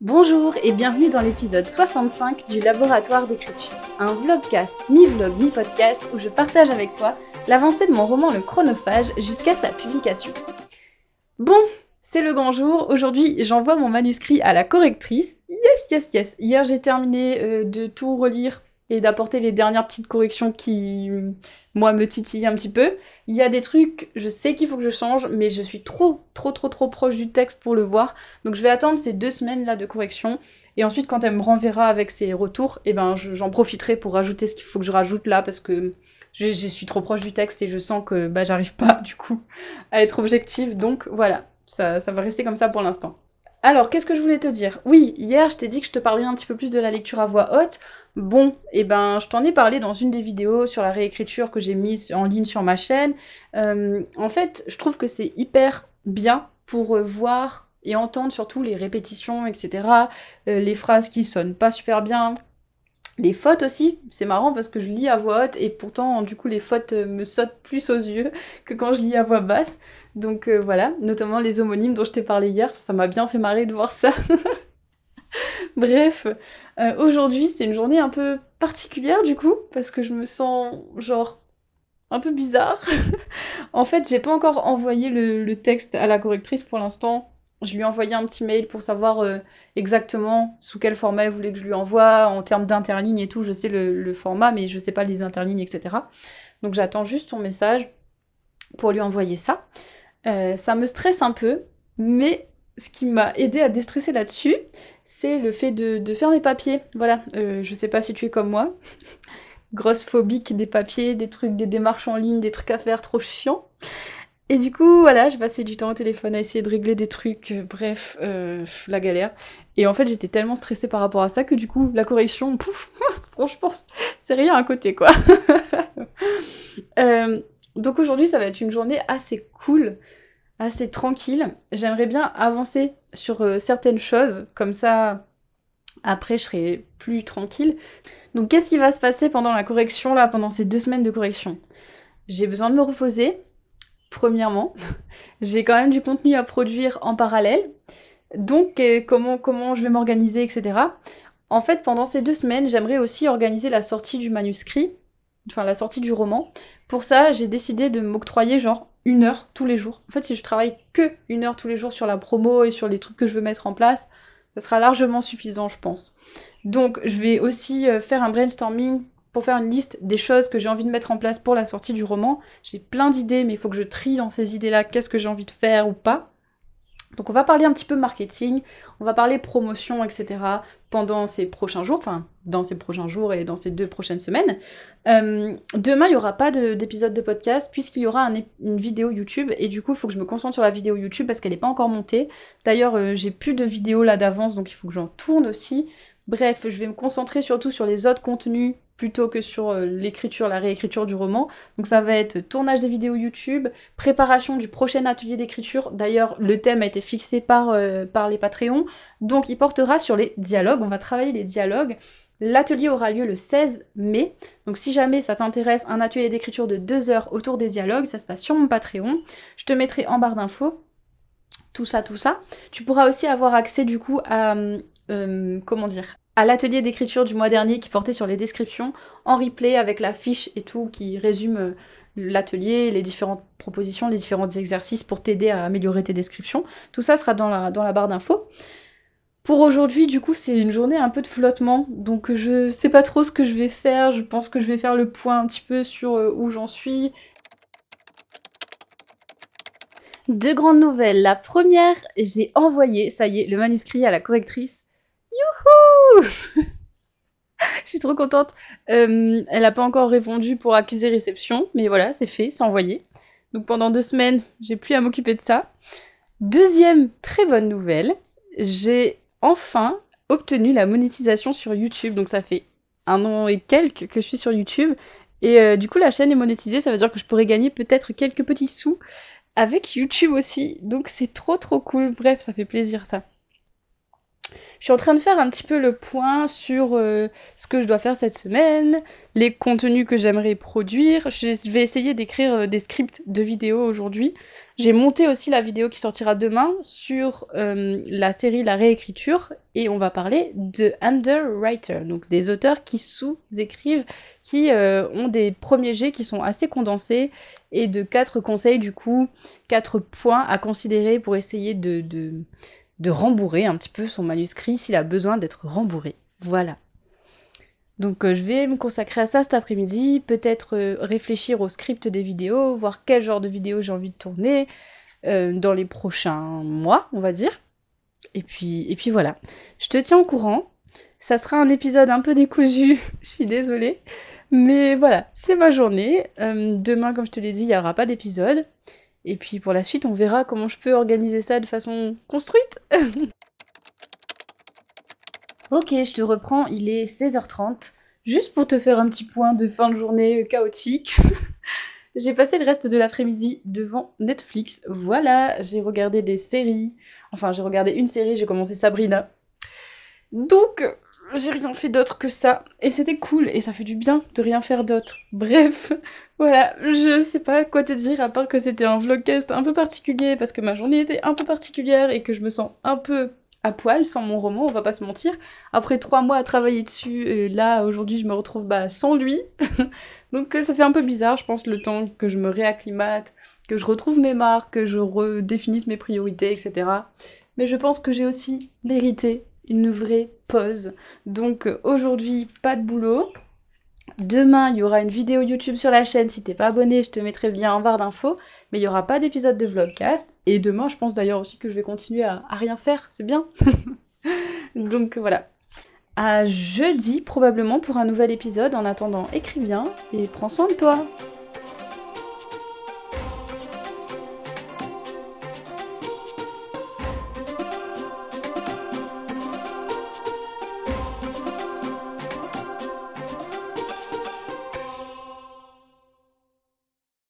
Bonjour et bienvenue dans l'épisode 65 du Laboratoire d'écriture, un vlogcast, mi-vlog, mi-podcast où je partage avec toi l'avancée de mon roman Le Chronophage jusqu'à sa publication. Bon, c'est le grand jour, aujourd'hui j'envoie mon manuscrit à la correctrice. Yes, yes, yes. Hier j'ai terminé euh, de tout relire et d'apporter les dernières petites corrections qui, moi, me titillent un petit peu. Il y a des trucs, je sais qu'il faut que je change, mais je suis trop, trop, trop, trop proche du texte pour le voir. Donc je vais attendre ces deux semaines-là de correction. Et ensuite, quand elle me renverra avec ses retours, eh ben, j'en profiterai pour rajouter ce qu'il faut que je rajoute là, parce que je, suis trop proche du texte et je sens que bah, j'arrive pas, du coup, à être objective. Donc voilà, ça va rester comme ça pour l'instant. Alors, qu'est-ce que je voulais te dire? Oui, hier, je t'ai dit que je te parlerais un petit peu plus de la lecture à voix haute. Bon, et eh ben, je t'en ai parlé dans une des vidéos sur la réécriture que j'ai mise en ligne sur ma chaîne. Euh, en fait, je trouve que c'est hyper bien pour euh, voir et entendre surtout les répétitions, etc. Euh, les phrases qui sonnent pas super bien. Les fautes aussi, c'est marrant parce que je lis à voix haute et pourtant, du coup, les fautes me sautent plus aux yeux que quand je lis à voix basse. Donc euh, voilà, notamment les homonymes dont je t'ai parlé hier, ça m'a bien fait marrer de voir ça. Bref, euh, aujourd'hui c'est une journée un peu particulière du coup, parce que je me sens genre un peu bizarre. en fait, j'ai pas encore envoyé le, texte à la correctrice pour l'instant. Je lui ai envoyé un petit mail pour savoir euh, exactement sous quel format elle voulait que je lui envoie, en termes d'interligne et tout. Je sais le, format, mais je sais pas les interlignes, etc. Donc j'attends juste son message pour lui envoyer ça. Euh, ça me stresse un peu, mais ce qui m'a aidé à déstresser là-dessus, c'est le fait de, faire mes papiers. Voilà, euh, je sais pas si tu es comme moi. Grosse phobique des papiers, des trucs, des démarches en ligne, des trucs à faire trop chiants. Et du coup, voilà, j'ai passé du temps au téléphone à essayer de régler des trucs, euh, bref, la galère. Et en fait, j'étais tellement stressée par rapport à ça que du coup, la correction, pouf, franchement, c'est rien à côté, quoi. donc aujourd'hui, ça va être une journée assez cool assez tranquille. J'aimerais bien avancer sur euh, certaines choses, comme ça après je serai plus tranquille. Donc qu'est-ce qui va se passer pendant la correction là, pendant ces deux semaines de correction? J'ai besoin de me reposer, premièrement. J'ai quand même du contenu à produire en parallèle. Donc comment, comment je vais m'organiser, etc. En fait, pendant ces deux semaines, j'aimerais aussi organiser la sortie du manuscrit, enfin la sortie du roman. Pour ça, j'ai décidé de m'octroyer genre une heure tous les jours. En fait, si je travaille que une heure tous les jours sur la promo et sur les trucs que je veux mettre en place, ça sera largement suffisant, je pense. Donc, je vais aussi euh, faire un brainstorming pour faire une liste des choses que j'ai envie de mettre en place pour la sortie du roman. J'ai plein d'idées, mais il faut que je trie dans ces idées-là qu'est-ce que j'ai envie de faire ou pas. Donc on va parler un petit peu marketing, on va parler promotion, etc. pendant ces prochains jours, enfin dans ces prochains jours et dans ces deux prochaines semaines. Euh, demain, il n'y aura pas d'épisode de, podcast puisqu'il y aura une vidéo YouTube et du coup, il faut que je me concentre sur la vidéo YouTube parce qu'elle n'est pas encore montée. D'ailleurs, euh, j'ai plus de vidéos là d'avance, donc il faut que j'en tourne aussi. Bref, je vais me concentrer surtout sur les autres contenus plutôt que sur euh, l'écriture, la réécriture du roman. Donc ça va être tournage des vidéos YouTube, préparation du prochain atelier d'écriture. D'ailleurs, le thème a été fixé par, euh, par les Patreons. Donc il portera sur les dialogues. On va travailler les dialogues. L'atelier aura lieu le 16 mai. Donc si jamais ça t'intéresse, un atelier d'écriture de 2 heures autour des dialogues, ça se passe sur mon Patreon. Je te mettrai en barre d'infos tout ça, tout ça. Tu pourras aussi avoir accès du coup à, euh, comment dire, à l'atelier d'écriture du mois dernier qui portait sur les descriptions en replay avec la fiche et tout qui résume euh, l'atelier, les différentes propositions, les différents exercices pour t'aider à améliorer tes descriptions. Tout ça sera dans la, dans la barre d'infos. Pour aujourd'hui, du coup, c'est une journée un peu de flottement, donc je sais pas trop ce que je vais faire. Je pense que je vais faire le point un petit peu sur euh, où j'en suis. Deux grandes nouvelles. La première, j'ai envoyé, ça y est, le manuscrit à la correctrice Youhou Je suis trop contente. Euh, elle n'a pas encore répondu pour accuser réception, mais voilà, c'est fait, c'est envoyé. Donc pendant deux semaines, j'ai plus à m'occuper de ça. Deuxième très bonne nouvelle, j'ai enfin obtenu la monétisation sur YouTube. Donc ça fait un an et quelques que je suis sur YouTube. Et euh, du coup, la chaîne est monétisée, ça veut dire que je pourrais gagner peut-être quelques petits sous avec YouTube aussi. Donc c'est trop trop cool. Bref, ça fait plaisir ça. Je suis en train de faire un petit peu le point sur euh, ce que je dois faire cette semaine, les contenus que j'aimerais produire. Je vais essayer d'écrire euh, des scripts de vidéos aujourd'hui. J'ai monté aussi la vidéo qui sortira demain sur euh, la série La réécriture et on va parler de underwriter, donc des auteurs qui sous-écrivent, qui ont des premiers jets qui sont assez condensés et de quatre conseils du coup, quatre points à considérer pour essayer de de rembourrer un petit peu son manuscrit s'il a besoin d'être rembourré. Voilà. Donc euh, je vais me consacrer à ça cet après-midi, peut-être euh, réfléchir au script des vidéos, voir quel genre de vidéo j'ai envie de tourner euh, dans les prochains mois, on va dire. Et puis, et puis voilà. Je te tiens au courant. Ça sera un épisode un peu décousu, je suis désolée. Mais voilà, c'est ma journée. demain, comme je te l'ai dit, il n'y aura pas d'épisode. Et puis pour la suite, on verra comment je peux organiser ça de façon construite. ok, je te reprends, il est 16h30. Juste pour te faire un petit point de fin de journée chaotique. j'ai passé le reste de l'après-midi devant Netflix. Voilà, j'ai regardé des séries. Enfin, j'ai regardé une série, j'ai commencé Sabrina. Donc, j'ai rien fait d'autre que ça. Et c'était cool, et ça fait du bien de rien faire d'autre. Bref, voilà, je sais pas quoi te dire, à part que c'était un vlogcast un peu particulier, parce que ma journée était un peu particulière, et que je me sens un peu à poil sans mon roman, on va pas se mentir. Après trois mois à travailler dessus, et là, aujourd'hui, je me retrouve bah, sans lui. Donc euh, ça fait un peu bizarre, je pense, le temps que je me réacclimate, que je retrouve mes marques, que je redéfinisse mes priorités, etc. Mais je pense que j'ai aussi mérité une vraie pause. Donc aujourd'hui, pas de boulot. Demain, il y aura une vidéo YouTube sur la chaîne. Si t'es pas abonné, je te mettrai le lien en barre d'infos. Mais il n'y aura pas d'épisode de vlogcast. Et demain, je pense d'ailleurs aussi que je vais continuer à, à rien faire. C'est bien. Donc voilà. À jeudi, probablement, pour un nouvel épisode. En attendant, écris bien et prends soin de toi.